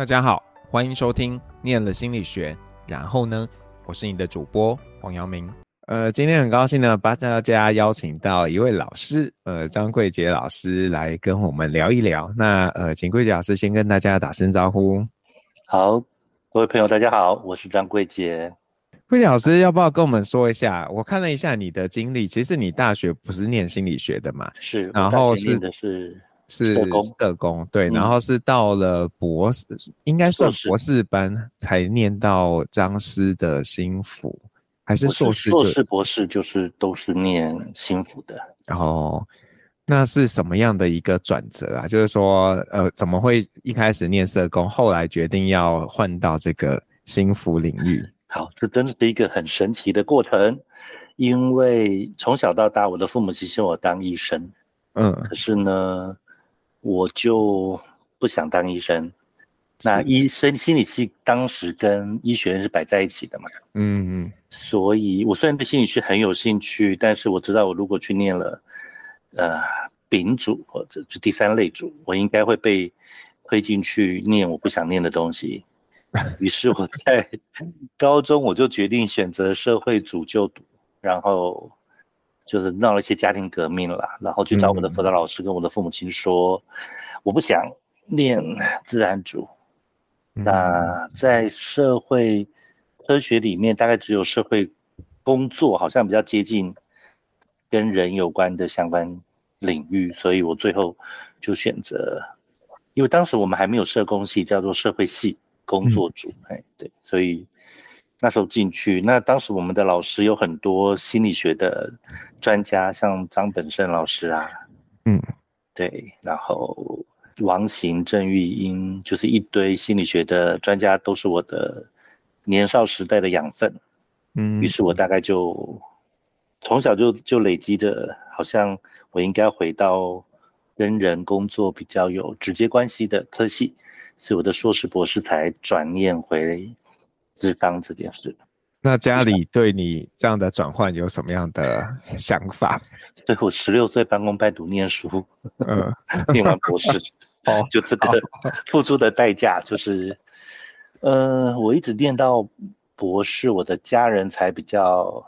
大家好，欢迎收听《念了心理学》，然后呢，我是你的主播黄阳明。呃，今天很高兴呢，把大家邀请到一位老师，呃，张桂杰老师来跟我们聊一聊。那呃，请桂杰老师先跟大家打声招呼。好，各位朋友，大家好，我是张桂杰。桂杰老师，要不要跟我们说一下？我看了一下你的经历，其实你大学不是念心理学的嘛？是，然后是的是。是社工，对，然后是到了博士，嗯、应该算博士班才念到张师的心辅，还是硕士？硕士、博士就是都是念心辅的。然后那是什么样的一个转折啊？就是说，呃，怎么会一开始念社工，后来决定要换到这个心辅领域？好，这真的是一个很神奇的过程，因为从小到大，我的父母希望我当医生，嗯，可是呢。我就不想当医生，那医生心理系当时跟医学院是摆在一起的嘛，嗯嗯，所以我虽然对心理学很有兴趣，但是我知道我如果去念了，呃，丙组或者就第三类组，我应该会被推进去念我不想念的东西，于是我在高中我就决定选择社会组就读，然后。就是闹了一些家庭革命了，然后去找我的辅导老师跟我的父母亲说，嗯、我不想念自然组。嗯、那在社会科学里面，大概只有社会工作好像比较接近跟人有关的相关领域，所以我最后就选择，因为当时我们还没有社工系，叫做社会系工作组，哎、嗯，对，所以。那时候进去，那当时我们的老师有很多心理学的专家，像张本胜老师啊，嗯，对，然后王行、郑玉英，就是一堆心理学的专家，都是我的年少时代的养分，嗯，于是我大概就从小就就累积着，好像我应该回到跟人工作比较有直接关系的科系，所以我的硕士、博士才转念回。咨商这件事，那家里对你这样的转换有什么样的想法？对，我十六岁半工半读念书，嗯，念完博士，哦，就这个付出的代价就是，呃，我一直念到博士，我的家人才比较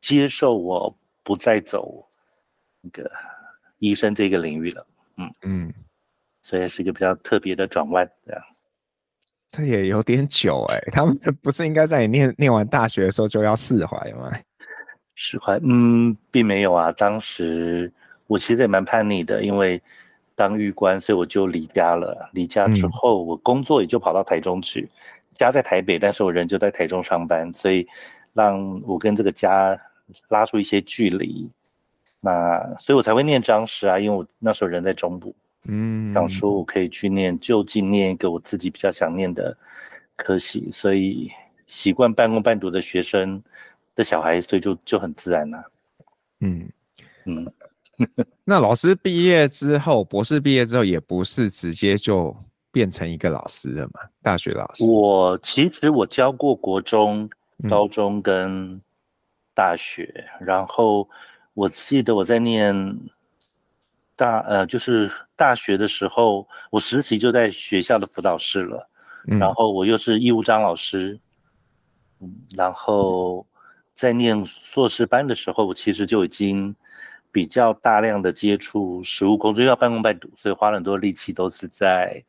接受我不再走那个医生这个领域了，嗯。嗯，所以是一个比较特别的转弯，这样。这也有点久哎、欸，他们 不是应该在你念念完大学的时候就要释怀吗？释怀，嗯，并没有啊。当时我其实也蛮叛逆的，因为当狱官，所以我就离家了。离家之后，我工作也就跑到台中去，嗯、家在台北，但是我人就在台中上班，所以让我跟这个家拉出一些距离。那所以我才会念张师啊，因为我那时候人在中部。嗯，想说我可以去念，就近念一个我自己比较想念的科系，所以习惯半工半读的学生的小孩，所以就就很自然了、啊。嗯嗯，那老师毕业之后，博士毕业之后，也不是直接就变成一个老师了嘛？大学老师，我其实我教过国中、高中跟大学，嗯、然后我记得我在念。大呃，就是大学的时候，我实习就在学校的辅导室了，嗯、然后我又是义务张老师，嗯，然后在念硕士班的时候，我其实就已经比较大量的接触实务工作，要半工半读，所以花了很多力气都是在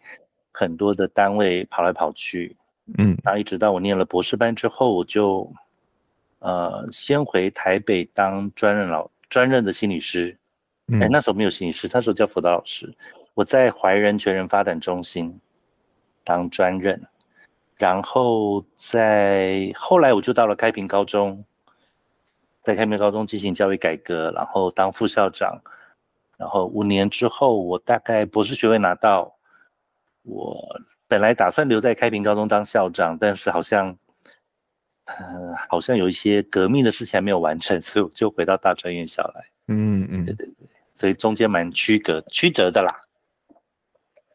很多的单位跑来跑去，嗯，然后一直到我念了博士班之后，我就呃先回台北当专任老专任的心理师。哎、欸，那时候没有心理师，那时候叫辅导老师。我在怀仁全人发展中心当专任，然后在后来我就到了开平高中，在开平高中进行教育改革，然后当副校长。然后五年之后，我大概博士学位拿到。我本来打算留在开平高中当校长，但是好像，呃，好像有一些革命的事情还没有完成，所以我就回到大专院校来。嗯嗯，对对对。所以中间蛮曲折曲折的啦，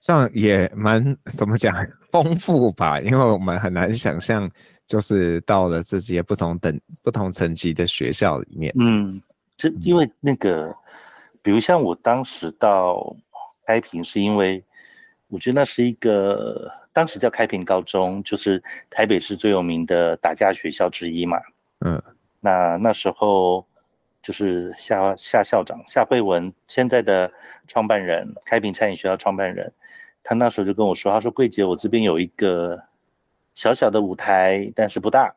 这样也蛮怎么讲丰富吧？因为我们很难想象，就是到了这些不同等不同层级的学校里面。嗯，这因为那个，比如像我当时到开平，是因为我觉得那是一个当时叫开平高中，就是台北市最有名的打架学校之一嘛。嗯，那那时候就是夏夏校长夏慧文，现在的创办人，开平餐饮学校创办人，他那时候就跟我说，他说桂姐，我这边有一个小小的舞台，但是不大，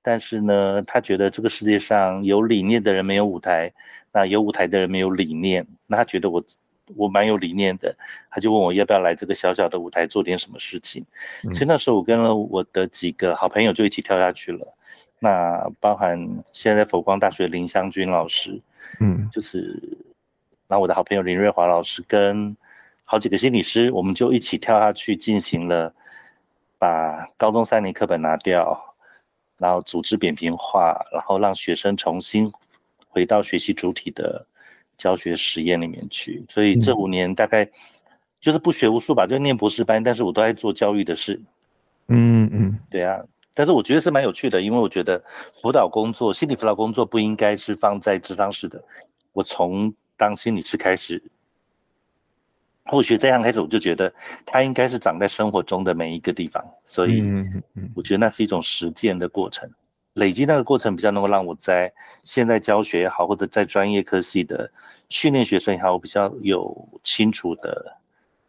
但是呢，他觉得这个世界上有理念的人没有舞台，那有舞台的人没有理念，那他觉得我。我蛮有理念的，他就问我要不要来这个小小的舞台做点什么事情，嗯、所以那时候我跟了我的几个好朋友就一起跳下去了。那包含现在，在佛光大学林湘君老师，嗯，就是，那我的好朋友林瑞华老师跟好几个心理师，我们就一起跳下去进行了，把高中三年课本拿掉，然后组织扁平化，然后让学生重新回到学习主体的。教学实验里面去，所以这五年大概就是不学无术吧，就念博士班，但是我都在做教育的事。嗯嗯，对啊，但是我觉得是蛮有趣的，因为我觉得辅导工作、心理辅导工作不应该是放在智商室的。我从当心理师开始，或许这样开始，我就觉得它应该是长在生活中的每一个地方，所以我觉得那是一种实践的过程。累积那个过程比较能够让我在现在教学也好，或者在专业科系的训练学生也好，我比较有清楚的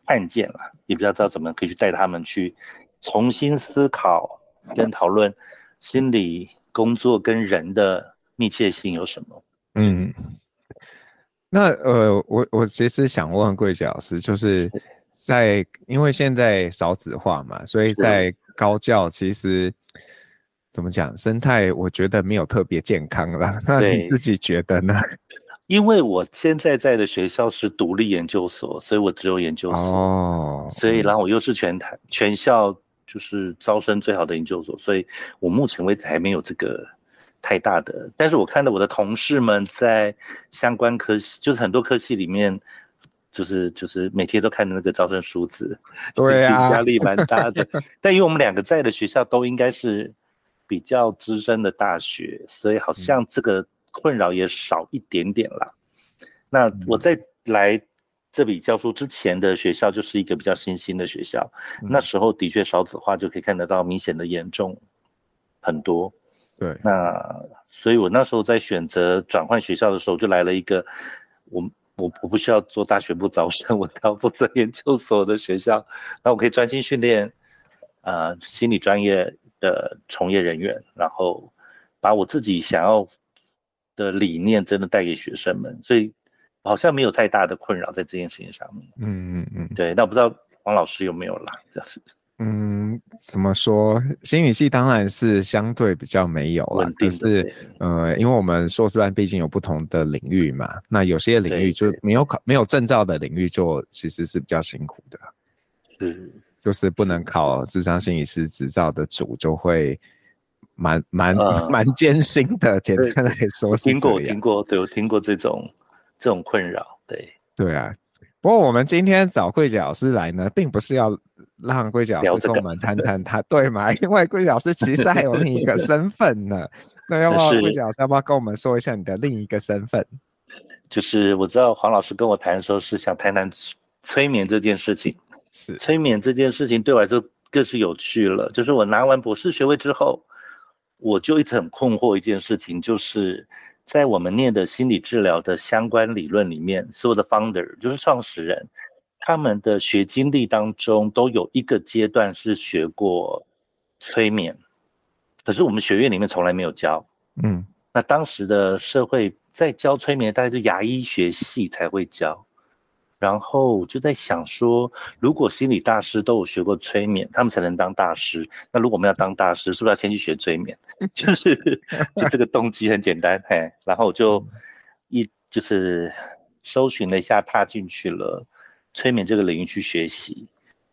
看见了，也比较知道怎么可以去带他们去重新思考跟讨论心理工作跟人的密切性有什么。嗯，那呃，我我其实想问贵姐老师，就是在因为现在少子化嘛，所以在高教其实。怎么讲？生态我觉得没有特别健康啦。那你自己觉得呢？因为我现在在的学校是独立研究所，所以我只有研究所。哦。所以，然后我又是全台全校就是招生最好的研究所，所以我目前为止还没有这个太大的。但是我看到我的同事们在相关科系，就是很多科系里面，就是就是每天都看那个招生数字，对啊，压力蛮大的。但因为我们两个在的学校都应该是。比较资深的大学，所以好像这个困扰也少一点点啦。嗯、那我在来这里教书之前的学校，就是一个比较新兴的学校，嗯、那时候的确少子化就可以看得到明显的严重很多。对，那所以我那时候在选择转换学校的时候，就来了一个我我我不需要做大学部招生，我要负责研究所的学校，那我可以专心训练呃心理专业。的从业人员，然后把我自己想要的理念真的带给学生们，所以好像没有太大的困扰在这件事情上面。嗯嗯嗯，对。那我不知道黄老师有没有啦？这样子。嗯，怎么说？心理系当然是相对比较没有了，可是呃，因为我们硕士班毕竟有不同的领域嘛，那有些领域就没有考没有证照的领域，就其实是比较辛苦的。是。就是不能考智商心理师执照的组，就会蛮蛮蛮艰辛的。简单来说是，听过听过，对，我听过这种这种困扰，对对啊。不过我们今天找桂姐老师来呢，并不是要让桂姐老师跟我们谈谈他，对吗？因为桂姐老师其实还有另一个身份呢。那要不要桂姐老师要不要跟我们说一下你的另一个身份？就是我知道黄老师跟我谈的时候是想谈谈催眠这件事情。是催眠这件事情对我来说更是有趣了。就是我拿完博士学位之后，我就一直很困惑一件事情，就是在我们念的心理治疗的相关理论里面，所有的 founder 就是创始人，他们的学经历当中都有一个阶段是学过催眠，可是我们学院里面从来没有教。嗯，那当时的社会在教催眠，大概是牙医学系才会教。然后我就在想说，如果心理大师都有学过催眠，他们才能当大师。那如果我们要当大师，是不是要先去学催眠？就是就这个动机很简单，嘿。然后我就一就是搜寻了一下，踏进去了催眠这个领域去学习。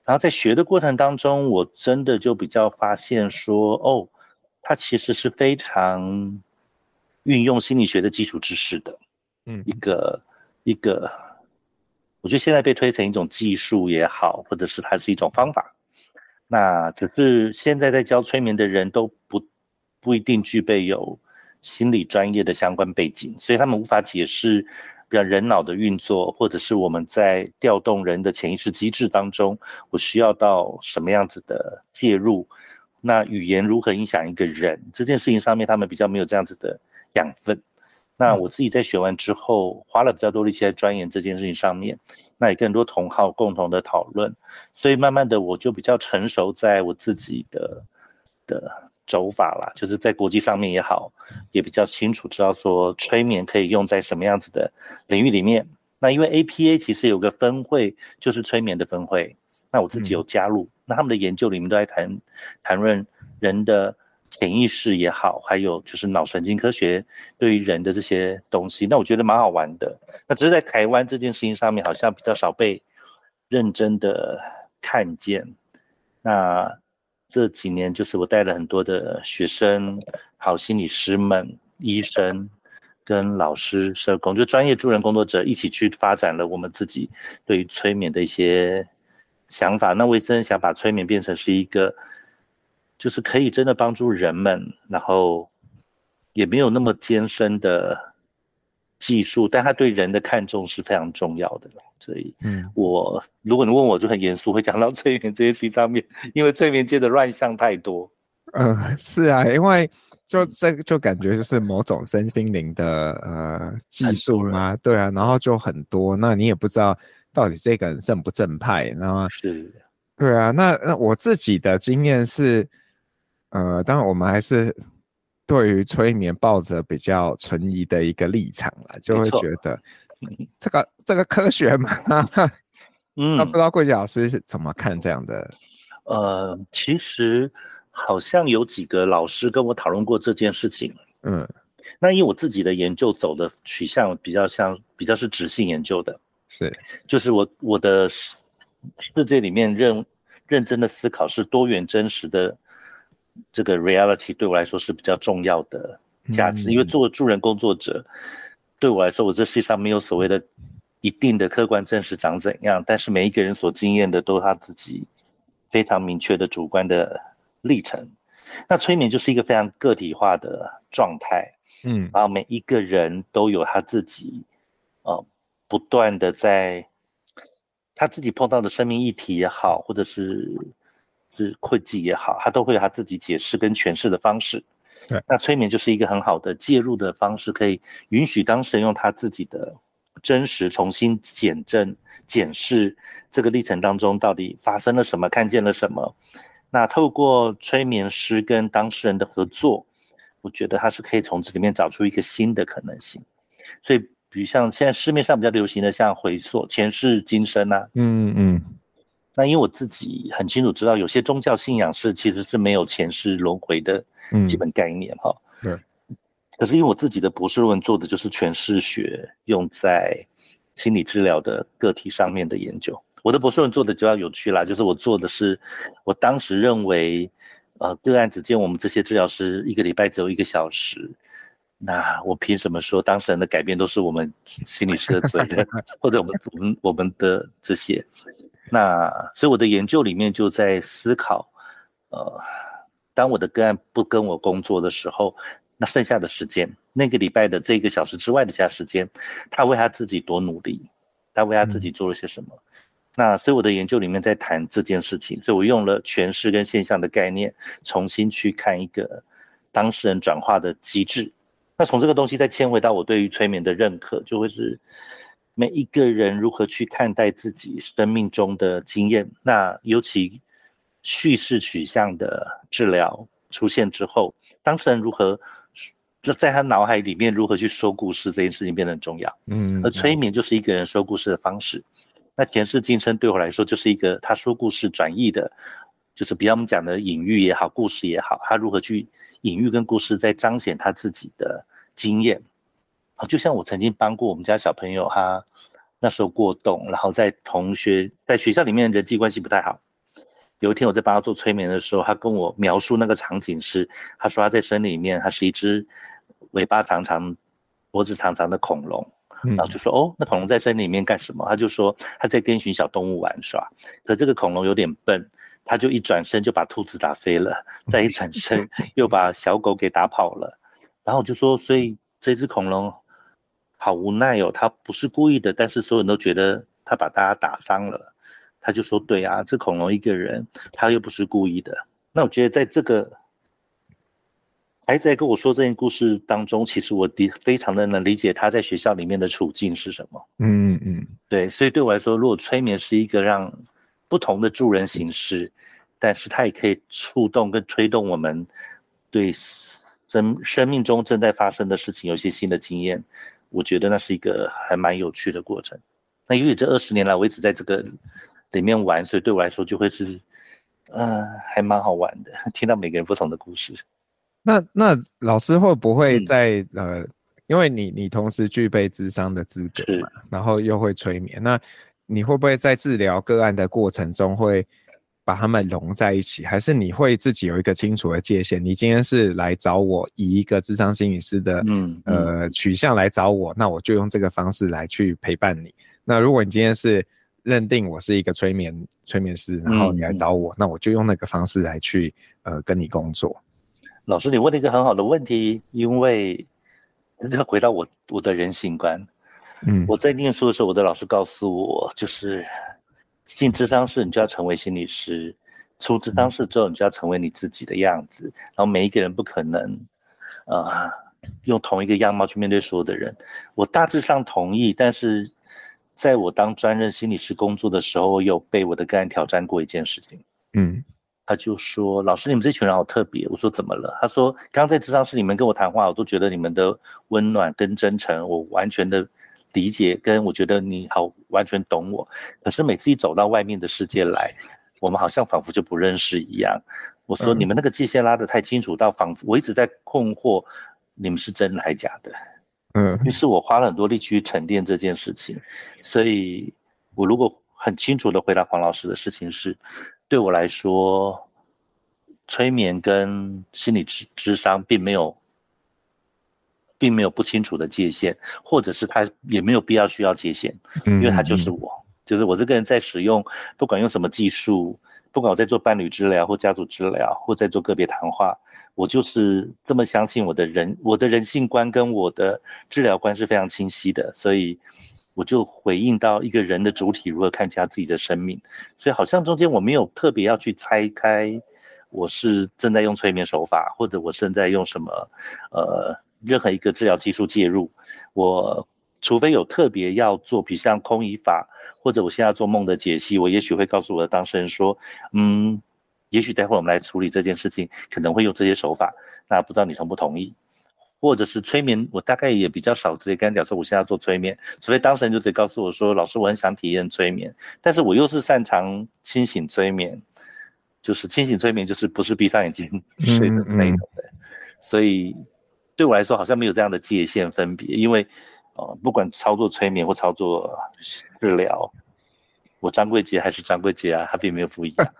然后在学的过程当中，我真的就比较发现说，哦，它其实是非常运用心理学的基础知识的，嗯，一个一个。我觉得现在被推成一种技术也好，或者是它是一种方法，那可是现在在教催眠的人都不不一定具备有心理专业的相关背景，所以他们无法解释比较人脑的运作，或者是我们在调动人的潜意识机制当中，我需要到什么样子的介入？那语言如何影响一个人这件事情上面，他们比较没有这样子的养分。那我自己在学完之后，花了比较多力气在钻研这件事情上面，那也更多同好共同的讨论，所以慢慢的我就比较成熟在我自己的的。走法啦，就是在国际上面也好，也比较清楚知道说催眠可以用在什么样子的领域里面。那因为 APA 其实有个分会，就是催眠的分会，那我自己有加入。嗯、那他们的研究里面都在谈谈论人的潜意识也好，还有就是脑神经科学对于人的这些东西。那我觉得蛮好玩的。那只是在台湾这件事情上面，好像比较少被认真的看见。那。这几年，就是我带了很多的学生，好心理师们、医生跟老师、社工，就专业助人工作者一起去发展了我们自己对于催眠的一些想法。那我也真的想把催眠变成是一个，就是可以真的帮助人们，然后也没有那么艰深的技术，但他对人的看重是非常重要的。所以，嗯，我如果你问我，就很严肃会讲到催眠这些事上面，因为催眠界的乱象太多。嗯，是啊，因为就这个就感觉就是某种身心灵的呃技术啊，对啊，然后就很多，那你也不知道到底这个人正不正派，然后是，对啊，那那我自己的经验是，呃，当然我们还是对于催眠抱着比较存疑的一个立场了，就会觉得。这个这个科学嘛，嗯，那不知道桂杰老师是怎么看这样的？呃，其实好像有几个老师跟我讨论过这件事情。嗯，那以我自己的研究走的取向比较像，比较是直性研究的，是，就是我我的世界里面认认真的思考是多元真实的这个 reality 对我来说是比较重要的价值，嗯，因为做助人工作者。对我来说，我这世界上没有所谓的一定的客观真实长怎样，但是每一个人所经验的都是他自己非常明确的主观的历程。那催眠就是一个非常个体化的状态，嗯，然后每一个人都有他自己，呃，不断的在他自己碰到的生命议题也好，或者是是困境也好，他都会有他自己解释跟诠释的方式。对，那催眠就是一个很好的介入的方式，可以允许当事人用他自己的真实重新检证、检视这个历程当中到底发生了什么，看见了什么。那透过催眠师跟当事人的合作，我觉得他是可以从这里面找出一个新的可能性。所以，比如像现在市面上比较流行的，像回溯前世今生啊，嗯嗯。那因为我自己很清楚知道，有些宗教信仰是其实是没有前世轮回的。基本概念哈，对。可是因为我自己的博士论文做的就是诠释学用在心理治疗的个体上面的研究，我的博士论文做的就要有趣啦，就是我做的是，我当时认为，呃，个案只见我们这些治疗师一个礼拜只有一个小时，那我凭什么说当事人的改变都是我们心理师的责 任，或者我们我们我们的这些？那所以我的研究里面就在思考，呃。当我的个案不跟我工作的时候，那剩下的时间，那个礼拜的这个小时之外的其他时间，他为他自己多努力，他为他自己做了些什么？嗯、那所以我的研究里面在谈这件事情，所以我用了诠释跟现象的概念，重新去看一个当事人转化的机制。那从这个东西再牵回到我对于催眠的认可，就会是每一个人如何去看待自己生命中的经验，那尤其。叙事取向的治疗出现之后，当事人如何就在他脑海里面如何去说故事这件事情变得很重要。嗯，而催眠就是一个人说故事的方式。那前世今生对我来说就是一个他说故事转译的，就是比较我们讲的隐喻也好，故事也好，他如何去隐喻跟故事在彰显他自己的经验。好，就像我曾经帮过我们家小朋友，他那时候过动，然后在同学在学校里面人际关系不太好。有一天我在帮他做催眠的时候，他跟我描述那个场景是，他说他在森林里面，他是一只尾巴长长、脖子长长的恐龙，然后就说哦，那恐龙在森林里面干什么？他就说他在跟一群小动物玩耍，可这个恐龙有点笨，他就一转身就把兔子打飞了，再一转身 又把小狗给打跑了，然后我就说，所以这只恐龙好无奈哦，他不是故意的，但是所有人都觉得他把大家打伤了。他就说：“对啊，这恐龙一个人，他又不是故意的。”那我觉得在这个孩子在跟我说这件故事当中，其实我的非常的能理解他在学校里面的处境是什么。嗯嗯嗯，对，所以对我来说，如果催眠是一个让不同的助人形式，但是它也可以触动跟推动我们对生生命中正在发生的事情有些新的经验，我觉得那是一个还蛮有趣的过程。那由于这二十年来我一直在这个里面玩，所以对我来说就会是，呃，还蛮好玩的，听到每个人不同的故事。那那老师会不会在、嗯、呃，因为你你同时具备智商的资格嘛，然后又会催眠，那你会不会在治疗个案的过程中会把他们融在一起，还是你会自己有一个清楚的界限？你今天是来找我，以一个智商心理师的嗯，嗯呃取向来找我，那我就用这个方式来去陪伴你。那如果你今天是认定我是一个催眠催眠师，然后你来找我，嗯、那我就用那个方式来去呃跟你工作。老师，你问了一个很好的问题，因为这 要回到我我的人性观。嗯，我在念书的时候，我的老师告诉我，就是进智商室，你就要成为心理师；出智商室之后，你就要成为你自己的样子。嗯、然后每一个人不可能，呃，用同一个样貌去面对所有的人。我大致上同意，但是在我当专任心理师工作的时候，我有被我的个案挑战过一件事情。嗯。他就说：“老师，你们这群人好特别。”我说：“怎么了？”他说：“刚刚在智商室里面跟我谈话，我都觉得你们的温暖跟真诚，我完全的理解，跟我觉得你好完全懂我。可是每次一走到外面的世界来，我们好像仿佛就不认识一样。”我说：“你们那个界限拉得太清楚，到仿佛我一直在困惑，你们是真的还是假的？”嗯。于是我花了很多力气去沉淀这件事情。所以，我如果很清楚的回答黄老师的事情是。对我来说，催眠跟心理智智商并没有，并没有不清楚的界限，或者是他也没有必要需要界限，因为他就是我，就是我这个人在使用，不管用什么技术，不管我在做伴侣治疗或家族治疗，或在做个别谈话，我就是这么相信我的人，我的人性观跟我的治疗观是非常清晰的，所以。我就回应到一个人的主体如何看见他自己的生命，所以好像中间我没有特别要去拆开，我是正在用催眠手法，或者我正在用什么，呃，任何一个治疗技术介入。我除非有特别要做，比如像空椅法，或者我现在做梦的解析，我也许会告诉我的当事人说，嗯，也许待会儿我们来处理这件事情，可能会用这些手法，那不知道你同不同意？或者是催眠，我大概也比较少直接跟他讲说我现在要做催眠，除非当事人就直接告诉我说，老师我很想体验催眠，但是我又是擅长清醒催眠，就是清醒催眠就是不是闭上眼睛睡的那种的，嗯嗯，所以对我来说好像没有这样的界限分别，因为呃不管操作催眠或操作治疗，我张桂杰还是张桂杰啊，他并没有不一样。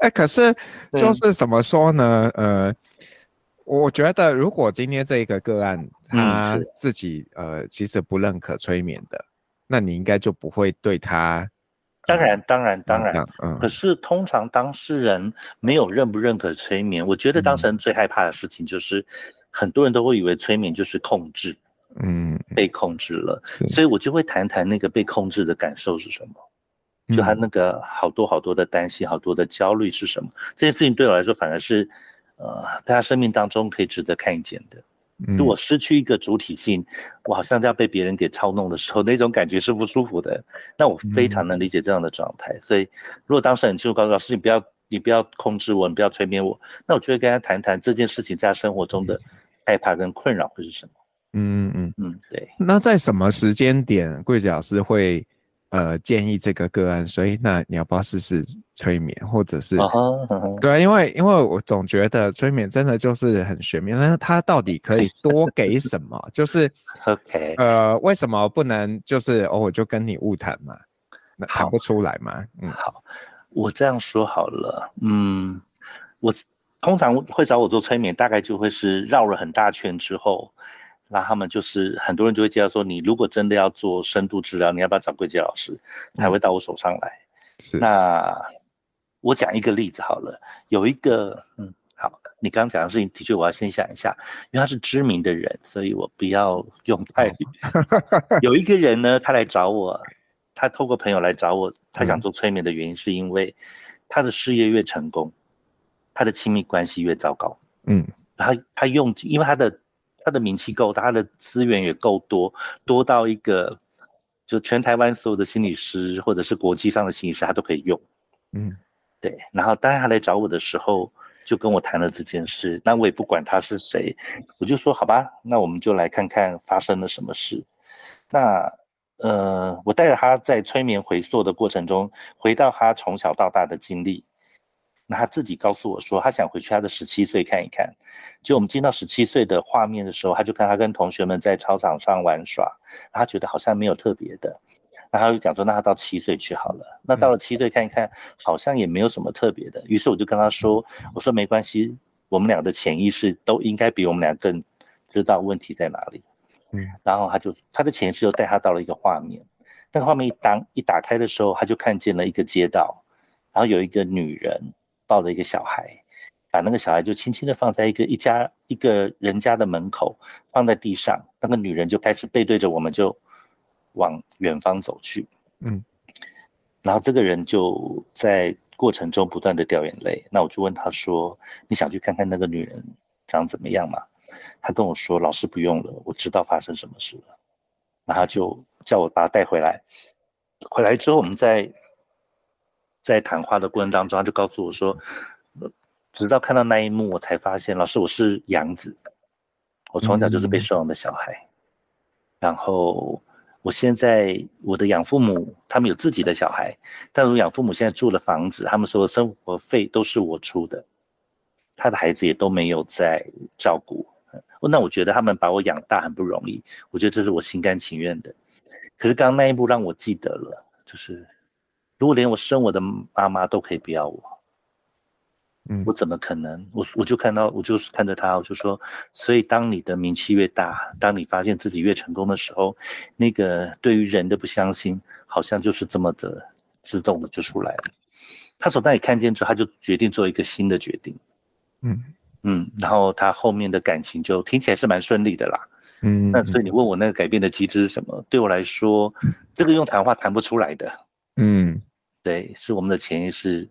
哎、欸，可是 就是怎么说呢？呃。我觉得，如果今天这一个个案他自己、嗯、呃其实不认可催眠的，那你应该就不会对他。当然，当然，当然。嗯。可是通常当事人没有认不认可催眠，我觉得当事人最害怕的事情就是，很多人都会以为催眠就是控制，嗯，被控制了。所以我就会谈谈那个被控制的感受是什么，就他那个好多好多的担心、好多的焦虑是什么。这件事情对我来说反而是。呃，在他生命当中可以值得看见的。如果失去一个主体性，嗯、我好像要被别人给操弄的时候，那种感觉是不舒服的。那我非常能理解这样的状态。嗯、所以，如果当时很清楚告诉老师，你不要，你不要控制我，你不要催眠我，那我就会跟他谈谈这件事情在他生活中的害怕跟困扰会是什么。嗯嗯嗯，对。那在什么时间点，柜子老师会？呃，建议这个个案，所以那你要不要试试催眠，或者是，uh -huh, uh -huh. 对啊，因为因为我总觉得催眠真的就是很玄妙，但是它到底可以多给什么？就是，OK，呃，为什么不能就是哦，我就跟你晤谈嘛，谈不出来嘛？嗯，好，我这样说好了，嗯，我通常会找我做催眠，大概就会是绕了很大圈之后。那他们就是很多人就会介绍说，你如果真的要做深度治疗，你要不要找桂杰老师才会到我手上来？是。那我讲一个例子好了，有一个嗯，好，你刚刚讲的事情的确，我要先想一下，因为他是知名的人，所以我不要用太。有一个人呢，他来找我，他透过朋友来找我，他想做催眠的原因是因为他的事业越成功，他的亲密关系越糟糕。嗯，他他用，因为他的他的名气够大，他的资源也够多，多到一个就全台湾所有的心理师或者是国际上的心理师，他都可以用。嗯。对，然后当他来找我的时候，就跟我谈了这件事。那我也不管他是谁，我就说好吧，那我们就来看看发生了什么事。那呃，我带着他在催眠回溯的过程中，回到他从小到大的经历。那他自己告诉我说，他想回去他的十七岁看一看。就我们进到十七岁的画面的时候，他就看他跟同学们在操场上玩耍，他觉得好像没有特别的。然后他就讲说，那他到七岁去好了。那到了七岁看一看，好像也没有什么特别的。于是我就跟他说：“我说没关系，我们俩的潜意识都应该比我们俩更知道问题在哪里。”嗯。然后他就他的潜意识就带他到了一个画面。那个画面一当一打开的时候，他就看见了一个街道，然后有一个女人抱着一个小孩，把那个小孩就轻轻的放在一个一家一个人家的门口，放在地上。那个女人就开始背对着我们就。往远方走去，嗯，然后这个人就在过程中不断的掉眼泪。那我就问他说：“你想去看看那个女人长怎么样吗？”他跟我说：“老师不用了，我知道发生什么事了。”然后他就叫我把他带回来。回来之后，我们在在谈话的过程当中，他就告诉我说：“直到看到那一幕，我才发现，老师，我是养子，我从小就是被收养的小孩，嗯、然后。”我现在我的养父母他们有自己的小孩，但是我养父母现在住了房子，他们说生活费都是我出的，他的孩子也都没有在照顾，那我觉得他们把我养大很不容易，我觉得这是我心甘情愿的。可是刚刚那一幕让我记得了，就是如果连我生我的妈妈都可以不要我。嗯，我怎么可能？我我就看到，我就是看着他，我就说，所以当你的名气越大，当你发现自己越成功的时候，那个对于人的不相信，好像就是这么的自动的就出来了。他从那里看见之后，他就决定做一个新的决定。嗯嗯，然后他后面的感情就听起来是蛮顺利的啦。嗯，那所以你问我那个改变的机制是什么？对我来说，这个用谈话谈不出来的。嗯，对，是我们的潜意识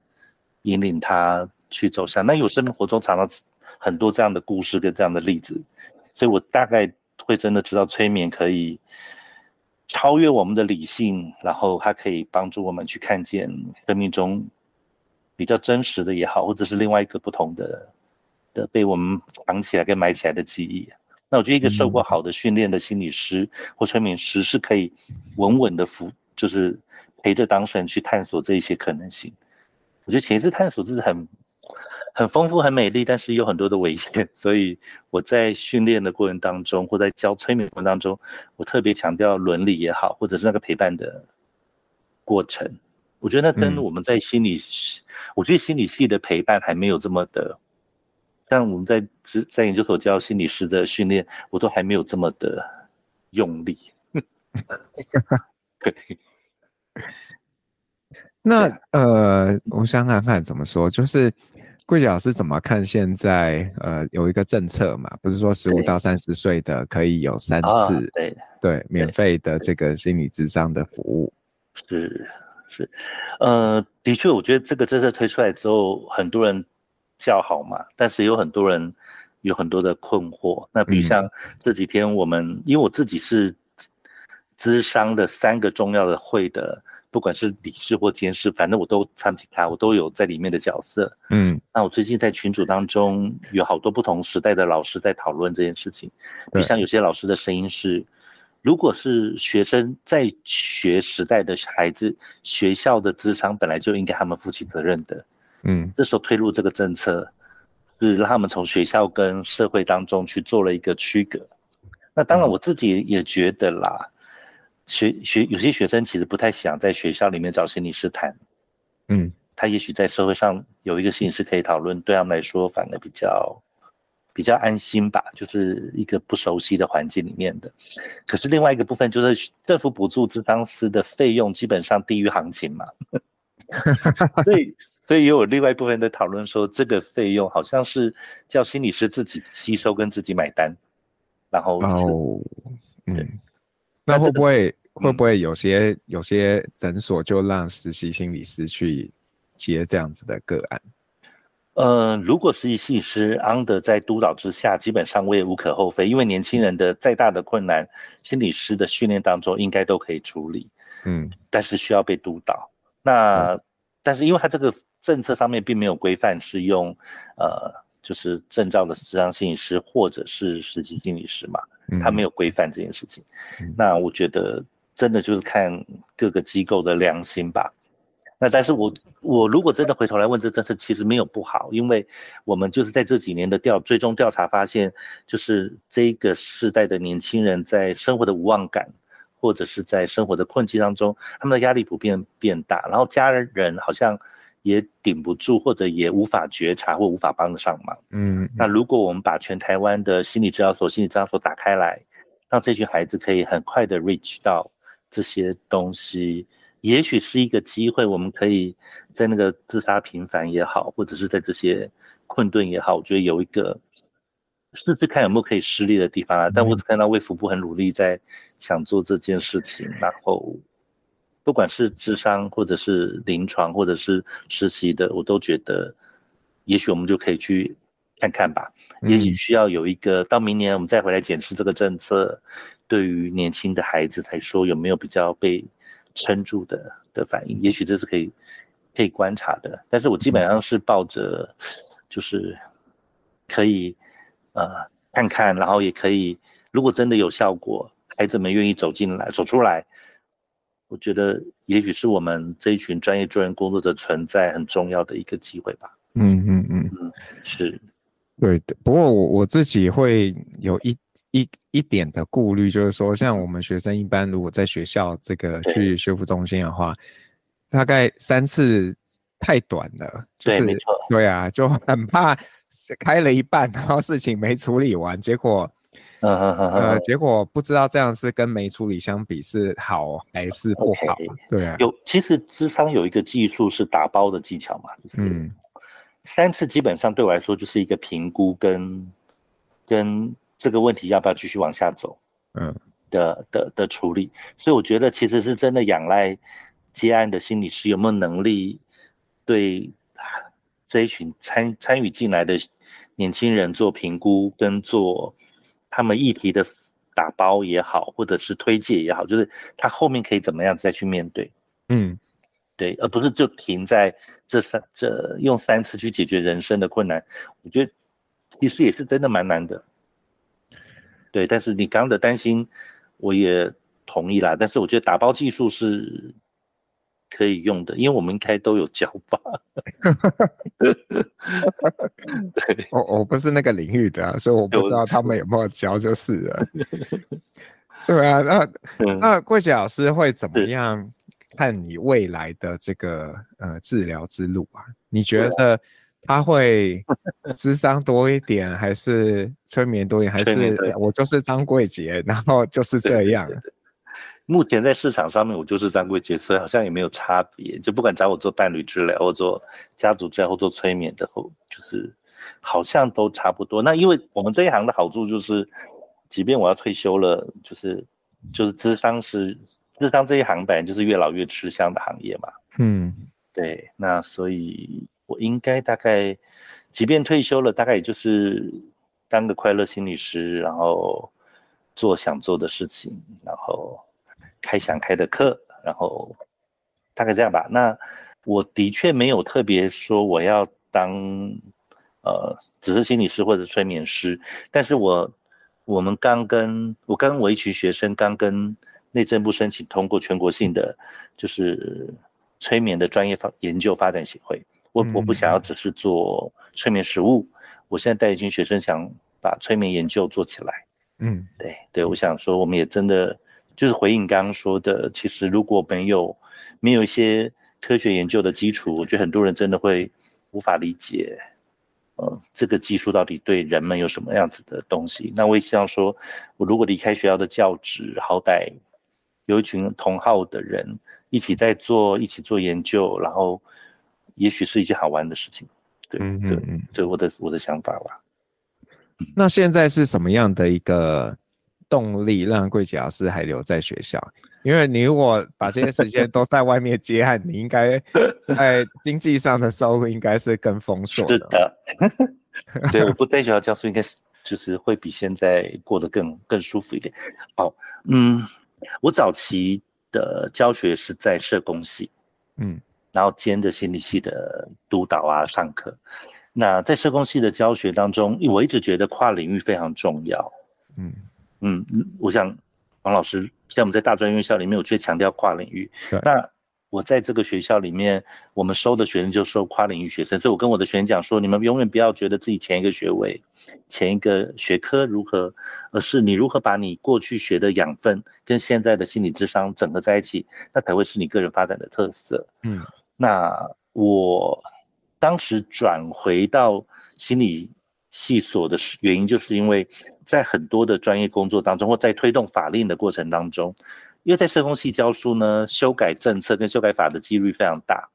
引领他。去走向，那有生活中常常很多这样的故事跟这样的例子，所以我大概会真的知道催眠可以超越我们的理性，然后它可以帮助我们去看见生命中比较真实的也好，或者是另外一个不同的的被我们藏起来跟埋起来的记忆。那我觉得一个受过好的训练的心理师或催眠师是可以稳稳的扶，就是陪着当事人去探索这一些可能性。我觉得潜意识探索真是很。很丰富、很美丽，但是有很多的危险。所以我在训练的过程当中，或在教催眠过程当中，我特别强调伦理也好，或者是那个陪伴的过程。我觉得那跟我们在心理，嗯、我觉得心理系的陪伴还没有这么的，像我们在在研究所教心理师的训练，我都还没有这么的用力。对。那呃，我想看看怎么说，就是。桂姐老师怎么看现在？呃，有一个政策嘛，不是说十五到三十岁的可以有三次对、哦、对免费的这个心理智商的服务。是是，呃，的确，我觉得这个政策推出来之后，很多人叫好嘛，但是有很多人有很多的困惑。那比如像这几天我们，嗯、因为我自己是咨商的三个重要的会的。不管是理事或监事，反正我都参加，我都有在里面的角色。嗯，那我最近在群组当中有好多不同时代的老师在讨论这件事情。比像有些老师的声音是，如果是学生在学时代的孩子，学校的资商本来就应该他们负起责任的。嗯，这时候推入这个政策，是让他们从学校跟社会当中去做了一个区隔。那当然我自己也觉得啦。学学有些学生其实不太想在学校里面找心理师谈，嗯，他也许在社会上有一个心理师可以讨论，对他们来说反而比较比较安心吧，就是一个不熟悉的环境里面的。可是另外一个部分就是政府补助咨商师的费用基本上低于行情嘛，所以所以也有另外一部分在讨论说，这个费用好像是叫心理师自己吸收跟自己买单，然后哦，嗯，那会不会会不会有些有些诊所就让实习心理师去接这样子的个案？呃，如果实习心理师 under 在督导之下，基本上我也无可厚非，因为年轻人的再大的困难，心理师的训练当中应该都可以处理。嗯，但是需要被督导。那、嗯、但是因为他这个政策上面并没有规范是用呃，就是证照的咨商心理师或者是实习心理师嘛，他没有规范这件事情。嗯、那我觉得真的就是看各个机构的良心吧。那但是我我如果真的回头来问这政策，其实没有不好，因为我们就是在这几年的调追踪调查发现，就是这个世代的年轻人在生活的无望感，或者是在生活的困境当中，他们的压力普遍变大，然后家人好像也顶不住，或者也无法觉察或无法帮得上忙。嗯，那如果我们把全台湾的心理治疗所、心理治疗所打开来，让这群孩子可以很快的 reach 到这些东西。也许是一个机会，我们可以在那个自杀频繁也好，或者是在这些困顿也好，我觉得有一个试试看有没有可以施力的地方啊。但我只看到卫福部很努力在想做这件事情，然后不管是智商或者是临床或者是实习的，我都觉得也许我们就可以去看看吧。也许需要有一个到明年我们再回来检视这个政策，对于年轻的孩子来说有没有比较被。撑住的的反应，也许这是可以可以观察的，但是我基本上是抱着，就是可以呃看看，然后也可以，如果真的有效果，孩子们愿意走进来走出来，我觉得也许是我们这一群专业助人工作者存在很重要的一个机会吧。嗯嗯嗯嗯，是，对的。不过我我自己会有一。一一点的顾虑就是说，像我们学生一般，如果在学校这个去修复中心的话，大概三次太短了。就是、对，没错。对啊，就很怕开了一半，然后事情没处理完，结果，嗯嗯嗯呃，结果不知道这样是跟没处理相比是好还是不好。Okay. 对啊，有其实智商有一个技术是打包的技巧嘛，就是、嗯，三次基本上对我来说就是一个评估跟跟。这个问题要不要继续往下走？嗯，的的的处理，所以我觉得其实是真的仰赖接案的心理师有没有能力对这一群参参与进来的年轻人做评估，跟做他们议题的打包也好，或者是推介也好，就是他后面可以怎么样再去面对？嗯，对，而不是就停在这三这用三次去解决人生的困难，我觉得其实也是真的蛮难的。对，但是你刚刚的担心，我也同意啦。但是我觉得打包技术是可以用的，因为我们应该都有教吧。对，我我不是那个领域的啊，所以我不知道他们有没有教就是了。对啊，那 那桂姐老师会怎么样看你未来的这个呃治疗之路啊？你觉得？他会智商多一点，还是催眠多一点，还是我就是张桂杰，然后就是这样。目前在市场上面，我就是张贵杰，所以好像也没有差别。就不管找我做伴侣治疗，或做家族治疗，或做催眠的，后就是好像都差不多。那因为我们这一行的好处就是，即便我要退休了，就是就是智商是智商这一行本来就是越老越吃香的行业嘛。嗯，对，那所以。我应该大概，即便退休了，大概也就是当个快乐心理师，然后做想做的事情，然后开想开的课，然后大概这样吧。那我的确没有特别说我要当呃，只是心理师或者催眠师，但是我我们刚跟我跟我一群学生刚跟内政部申请通过全国性的就是催眠的专业发研究发展协会。我我不想要只是做催眠实务，我现在带一群学生想把催眠研究做起来。嗯，对对，我想说，我们也真的就是回应刚刚说的，其实如果没有没有一些科学研究的基础，我觉得很多人真的会无法理解，呃，这个技术到底对人们有什么样子的东西。那我也希望说，我如果离开学校的教职，好歹有一群同好的人一起在做，一起做研究，然后。也许是一件好玩的事情。对，嗯嗯嗯，对，我的我的想法吧。那现在是什么样的一个动力让桂姐老师还留在学校？因为你如果把这些时间都在外面接案，你应该在经济上的收入应该是更丰硕的。是的，对，我不在学校教书，应该是就是会比现在过得更更舒服一点。哦，嗯，我早期的教学是在社工系，嗯，然后兼着心理系的督导啊，上课。那在社工系的教学当中，我一直觉得跨领域非常重要。嗯嗯，我想王老师，像我们在大专院校里面，我最强调跨领域。那我在这个学校里面，我们收的学生就收跨领域学生，所以我跟我的学生讲说，你们永远不要觉得自己前一个学位、前一个学科如何，而是你如何把你过去学的养分跟现在的心理智商整合在一起，那才会是你个人发展的特色。嗯，那我。当时转回到心理系所的原因，就是因为在很多的专业工作当中，或在推动法令的过程当中，因为在社工系教书呢，修改政策跟修改法的几率非常大，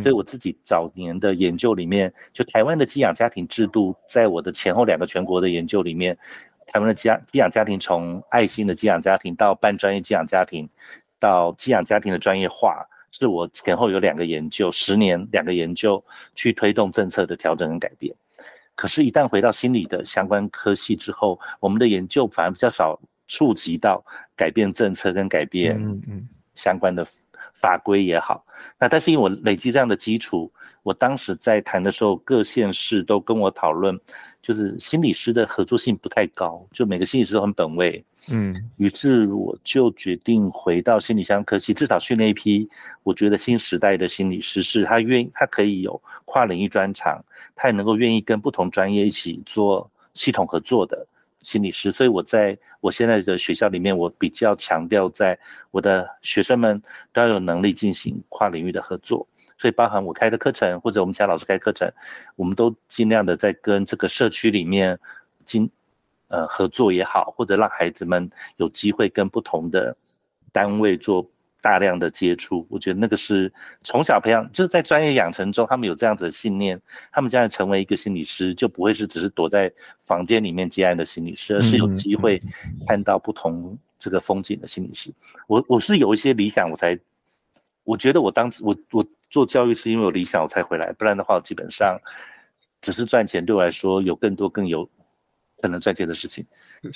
所以我自己早年的研究里面，就台湾的寄养家庭制度，在我的前后两个全国的研究里面，台湾的寄养寄养家庭从爱心的寄养家庭到半专业寄养家庭，到寄养家庭的专业化。是我前后有两个研究，十年两个研究去推动政策的调整跟改变。可是，一旦回到心理的相关科系之后，我们的研究反而比较少触及到改变政策跟改变相关的法规也好。那但是因为我累积这样的基础，我当时在谈的时候，各县市都跟我讨论。就是心理师的合作性不太高，就每个心理师都很本位，嗯，于是我就决定回到心理相科系，至少训练一批我觉得新时代的心理师，是他愿意，他可以有跨领域专长，他也能够愿意跟不同专业一起做系统合作的心理师。所以我在我现在的学校里面，我比较强调在我的学生们都要有能力进行跨领域的合作。所以，包含我开的课程，或者我们其他老师开课程，我们都尽量的在跟这个社区里面经呃合作也好，或者让孩子们有机会跟不同的单位做大量的接触。我觉得那个是从小培养，就是在专业养成中，他们有这样子的信念，他们将来成为一个心理师，就不会是只是躲在房间里面接案的心理师，而是有机会看到不同这个风景的心理师。我我是有一些理想，我才我觉得我当时我我。做教育是因为有理想我才回来，不然的话，基本上只是赚钱。对我来说，有更多更有可能赚钱的事情。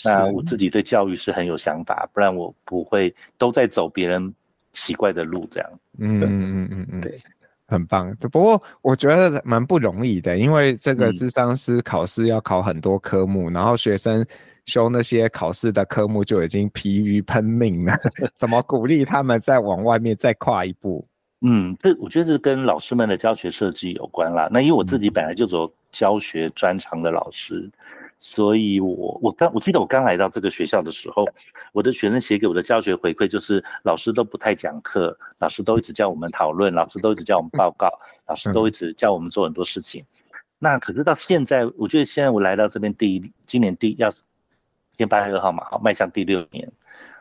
那我自己对教育是很有想法，不然我不会都在走别人奇怪的路这样。嗯嗯嗯嗯嗯，对，很棒。不过我觉得蛮不容易的，因为这个智商师考试要考很多科目，嗯、然后学生修那些考试的科目就已经疲于奔命了，怎么鼓励他们再往外面再跨一步？嗯，这我觉得是跟老师们的教学设计有关啦。那因为我自己本来就走教学专长的老师，所以我我刚我记得我刚来到这个学校的时候，我的学生写给我的教学回馈就是老师都不太讲课，老师都一直叫我们讨论，老师都一直叫我们报告，老师都一直叫我们做很多事情。那可是到现在，我觉得现在我来到这边第一，今年第要今天八月二号嘛，好，迈向第六年，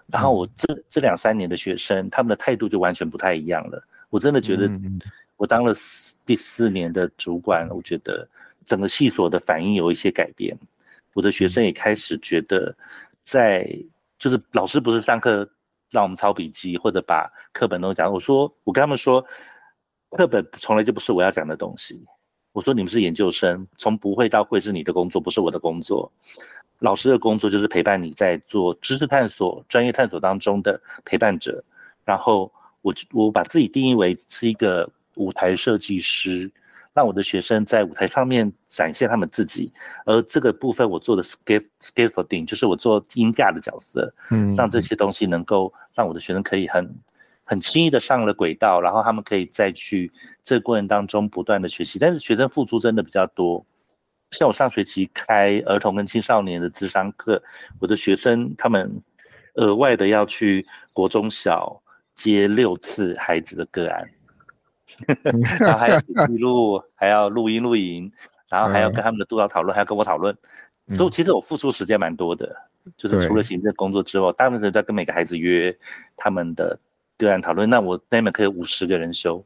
然后我这这两三年的学生，他们的态度就完全不太一样了。我真的觉得，我当了第四年的主管，我觉得整个系所的反应有一些改变。我的学生也开始觉得，在就是老师不是上课让我们抄笔记或者把课本都讲，我说我跟他们说，课本从来就不是我要讲的东西。我说你们是研究生，从不会到会是你的工作，不是我的工作。老师的工作就是陪伴你在做知识探索、专业探索当中的陪伴者，然后。我我把自己定义为是一个舞台设计师，让我的学生在舞台上面展现他们自己，而这个部分我做的 scaffolding 就是我做音架的角色，嗯，让这些东西能够让我的学生可以很很轻易的上了轨道，然后他们可以再去这个过程当中不断的学习，但是学生付出真的比较多，像我上学期开儿童跟青少年的智商课，我的学生他们额外的要去国中小。接六次孩子的个案，然后还要记录，还要录音录影，然后还要跟他们的督导讨论，还要跟我讨论。所以其实我付出时间蛮多的，就是除了行政工作之外，大部分在跟每个孩子约他们的个案讨论。那我那门课有五十个人修，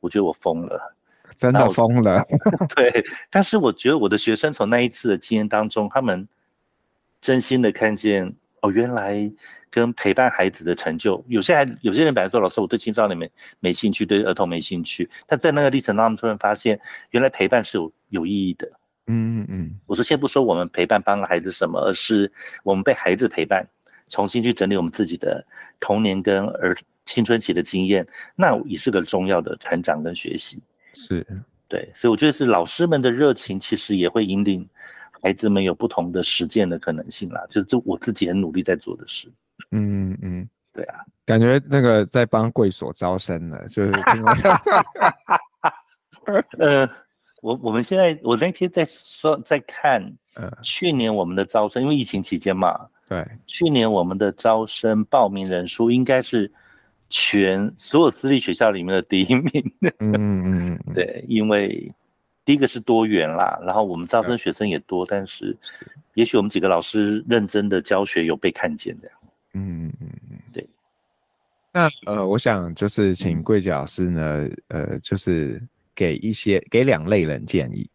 我觉得我疯了。真的疯了。对，但是我觉得我的学生从那一次的经验当中，他们真心的看见哦，原来跟陪伴孩子的成就，有些孩有些人本来说老师，我对青少年没没兴趣，对儿童没兴趣，但在那个历程当中，突然发现原来陪伴是有有意义的。嗯嗯嗯，我说先不说我们陪伴帮了孩子什么，而是我们被孩子陪伴，重新去整理我们自己的童年跟儿青春期的经验，那也是个重要的成长跟学习。是，对，所以我觉得是老师们的热情，其实也会引领孩子们有不同的实践的可能性啦。就是这我自己很努力在做的事。嗯嗯，对啊，感觉那个在帮贵所招生呢，就是。呃。我我们现在，我那天在说，在看，呃，去年我们的招生，因为疫情期间嘛，对，去年我们的招生报名人数应该是全所有私立学校里面的第一名。嗯嗯嗯，对，因为第一个是多元啦，然后我们招生学生也多，但是也许我们几个老师认真的教学有被看见这样。嗯嗯嗯，对。那呃，我想就是请桂姐老师呢，呃，就是。给一些给两类人建议，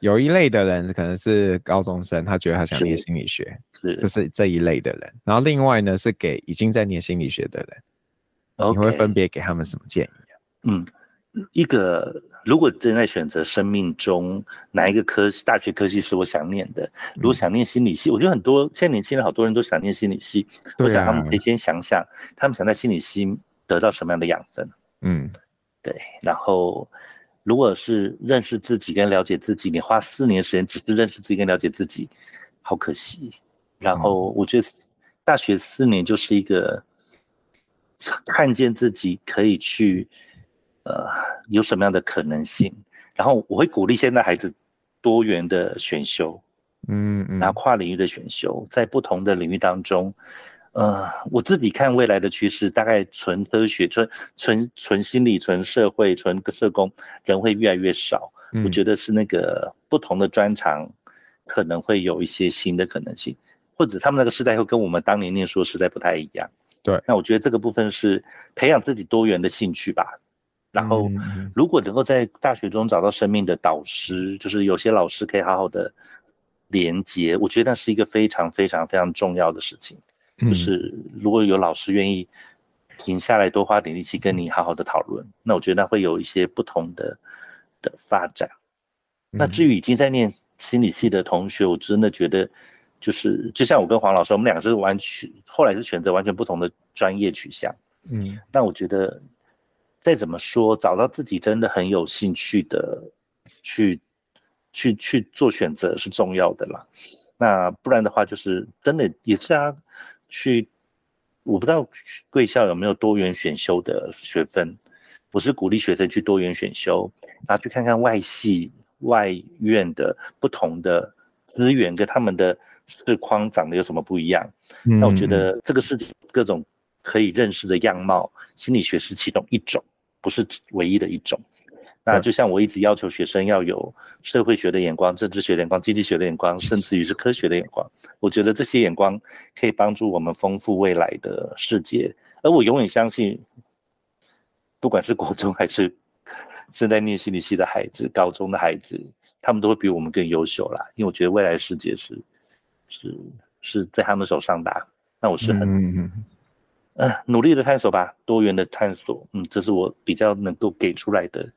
有一类的人可能是高中生，他觉得他想念心理学，是，这是这一类的人。然后另外呢是给已经在念心理学的人你会分别给他们什么建议？嗯，一个如果正在选择生命中哪一个科系，大学科系是我想念的，如果想念心理系，嗯、我觉得很多现在年轻人好多人都想念心理系，啊、我想他们可以先想想，他们想在心理系得到什么样的养分。嗯，对，然后。如果是认识自己跟了解自己，你花四年时间只是认识自己跟了解自己，好可惜。然后我觉得大学四年就是一个看见自己可以去，呃，有什么样的可能性。然后我会鼓励现在孩子多元的选修，嗯，然后跨领域的选修，在不同的领域当中。呃，我自己看未来的趋势，大概纯科学、纯纯纯心理、纯社会、纯社工人会越来越少。嗯。我觉得是那个不同的专长可能会有一些新的可能性，或者他们那个时代会跟我们当年念书的时代不太一样。对，那我觉得这个部分是培养自己多元的兴趣吧。然后，如果能够在大学中找到生命的导师，就是有些老师可以好好的连接，我觉得那是一个非常非常非常重要的事情。就是如果有老师愿意停下来多花点力气跟你好好的讨论，那我觉得那会有一些不同的的发展。那至于已经在念心理系的同学，我真的觉得就是就像我跟黄老师，我们两个是完全后来是选择完全不同的专业取向。嗯，但我觉得再怎么说，找到自己真的很有兴趣的去去去做选择是重要的啦。那不然的话，就是真的也是啊。去，我不知道贵校有没有多元选修的学分。我是鼓励学生去多元选修，然后去看看外系、外院的不同的资源跟他们的视框长得有什么不一样。嗯。那我觉得这个是各种可以认识的样貌，心理学是其中一种，不是唯一的一种。那就像我一直要求学生要有社会学的眼光、政治学的眼光、经济学的眼光，甚至于是科学的眼光。我觉得这些眼光可以帮助我们丰富未来的世界。而我永远相信，不管是国中还是正在念心理系的孩子、高中的孩子，他们都会比我们更优秀啦。因为我觉得未来世界是是是在他们手上的。那我是很嗯、呃、努力的探索吧，多元的探索。嗯，这是我比较能够给出来的。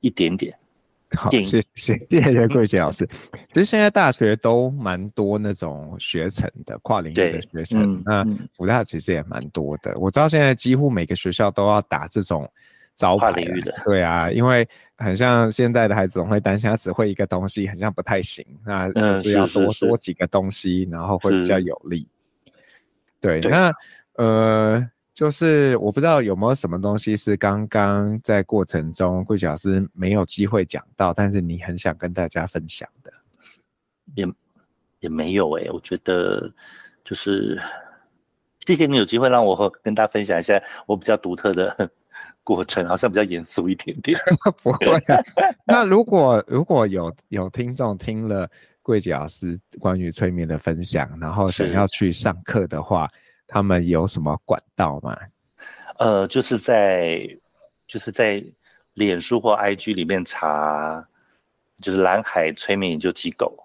一点点，好，谢谢谢谢贵姐老师。其实现在大学都蛮多那种学程的跨领域的学程，嗯、那辅大其实也蛮多的。我知道现在几乎每个学校都要打这种招牌，跨领域的，对啊，因为很像现在的孩子总会担心他只会一个东西，很像不太行，那就是要多、嗯、多几个东西，然后会比较有利。对，对，那呃。就是我不知道有没有什么东西是刚刚在过程中桂姐老师没有机会讲到，但是你很想跟大家分享的，也也没有哎、欸，我觉得就是谢谢你有机会让我跟大家分享一下我比较独特的 过程，好像比较严肃一点点。不会、啊，那如果如果有有听众听了桂姐老师关于催眠的分享，然后想要去上课的话。他们有什么管道吗？呃，就是在，就是在，脸书或 IG 里面查，就是蓝海催眠研究机构，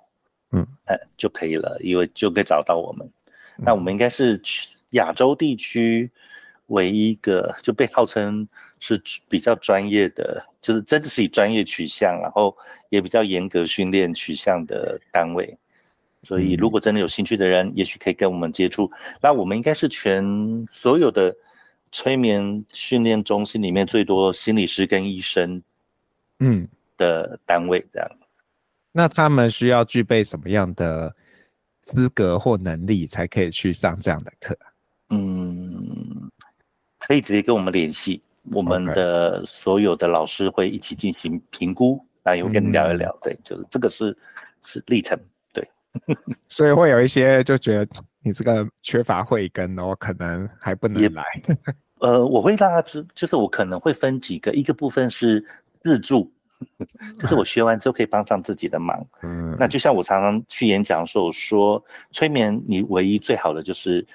嗯，呃，就可以了，因为就可以找到我们。嗯、那我们应该是亚洲地区唯一一个就被号称是比较专业的，就是真的是以专业取向，然后也比较严格训练取向的单位。所以，如果真的有兴趣的人，也许可以跟我们接触。那我们应该是全所有的催眠训练中心里面最多心理师跟医生，嗯的单位这样。那他们需要具备什么样的资格或能力，才可以去上这样的课？嗯，可以直接跟我们联系，我们的所有的老师会一起进行评估，那也会跟你聊一聊。对，就是这个是是历程。所以会有一些就觉得你这个缺乏慧根哦，可能还不能来。呃，我会让他知，就是我可能会分几个，一个部分是自助，就是我学完之后可以帮上自己的忙。嗯，那就像我常常去演讲的时候说，催眠你唯一最好的就是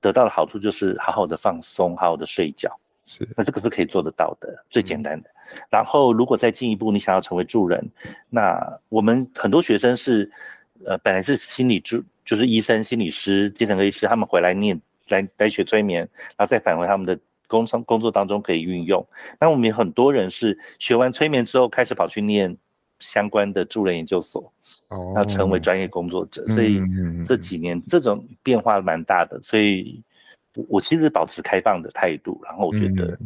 得到的好处就是好好的放松，好好的睡觉。是，那这个是可以做得到的，最简单的。然后如果再进一步，你想要成为助人，那我们很多学生是。呃，本来是心理助，就是医生、心理师、精神科医师，他们回来念来来学催眠，然后再返回他们的工商工作当中可以运用。那我们有很多人是学完催眠之后，开始跑去念相关的助人研究所，哦，然后成为专业工作者。所以这几年这种变化蛮大的，所以我其实保持开放的态度。然后我觉得，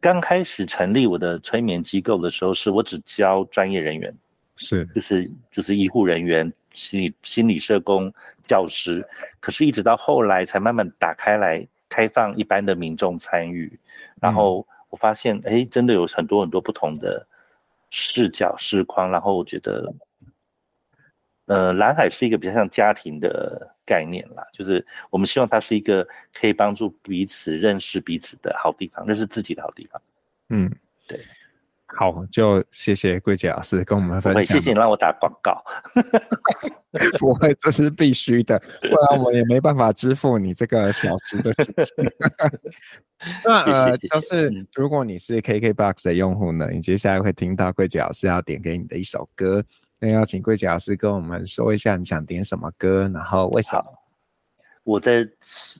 刚开始成立我的催眠机构的时候，是我只教专业人员，是就是就是医护人员。心理心理社工、教师，可是，一直到后来才慢慢打开来，开放一般的民众参与。然后我发现，哎、欸，真的有很多很多不同的视角、视框。然后我觉得，呃，蓝海是一个比较像家庭的概念啦，就是我们希望它是一个可以帮助彼此认识彼此的好地方，认识自己的好地方。嗯，对。好，就谢谢桂姐老师跟我们分享。谢谢你让我打广告，不会，这是必须的，不然我也没办法支付你这个小时的。那呃，就是如果你是 KKBOX 的用户呢，你接下来会听到桂姐老师要点给你的一首歌，那要请桂姐老师跟我们说一下你想点什么歌，然后为什么？我在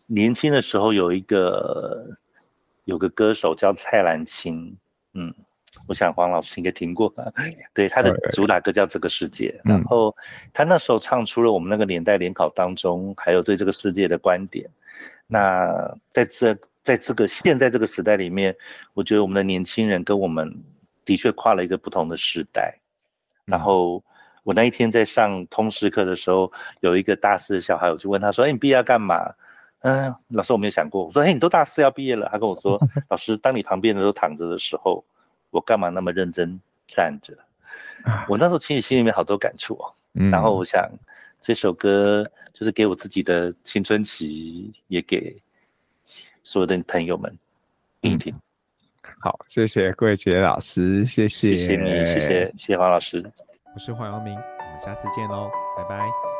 年轻的时候有一个有个歌手叫蔡澜清，嗯。我想黄老师应该听过吧？对，他的主打歌叫《这个世界》，然后他那时候唱出了我们那个年代联考当中还有对这个世界的观点。那在这在这个现在这个时代里面，我觉得我们的年轻人跟我们的确跨了一个不同的时代。然后我那一天在上通识课的时候，有一个大四的小孩，我就问他说：“哎，你毕业要干嘛？”嗯，老师我没有想过。我说：“哎，你都大四要毕业了。”他跟我说：“老师，当你旁边的都躺着的时候。”我干嘛那么认真站着？我那时候其实心里面好多感触哦。嗯、然后我想这首歌就是给我自己的青春期，也给所有的朋友们听一听。好，谢谢桂杰老师，谢谢，谢谢你，谢谢谢谢黄老师。我是黄阳明，我们下次见喽，拜拜。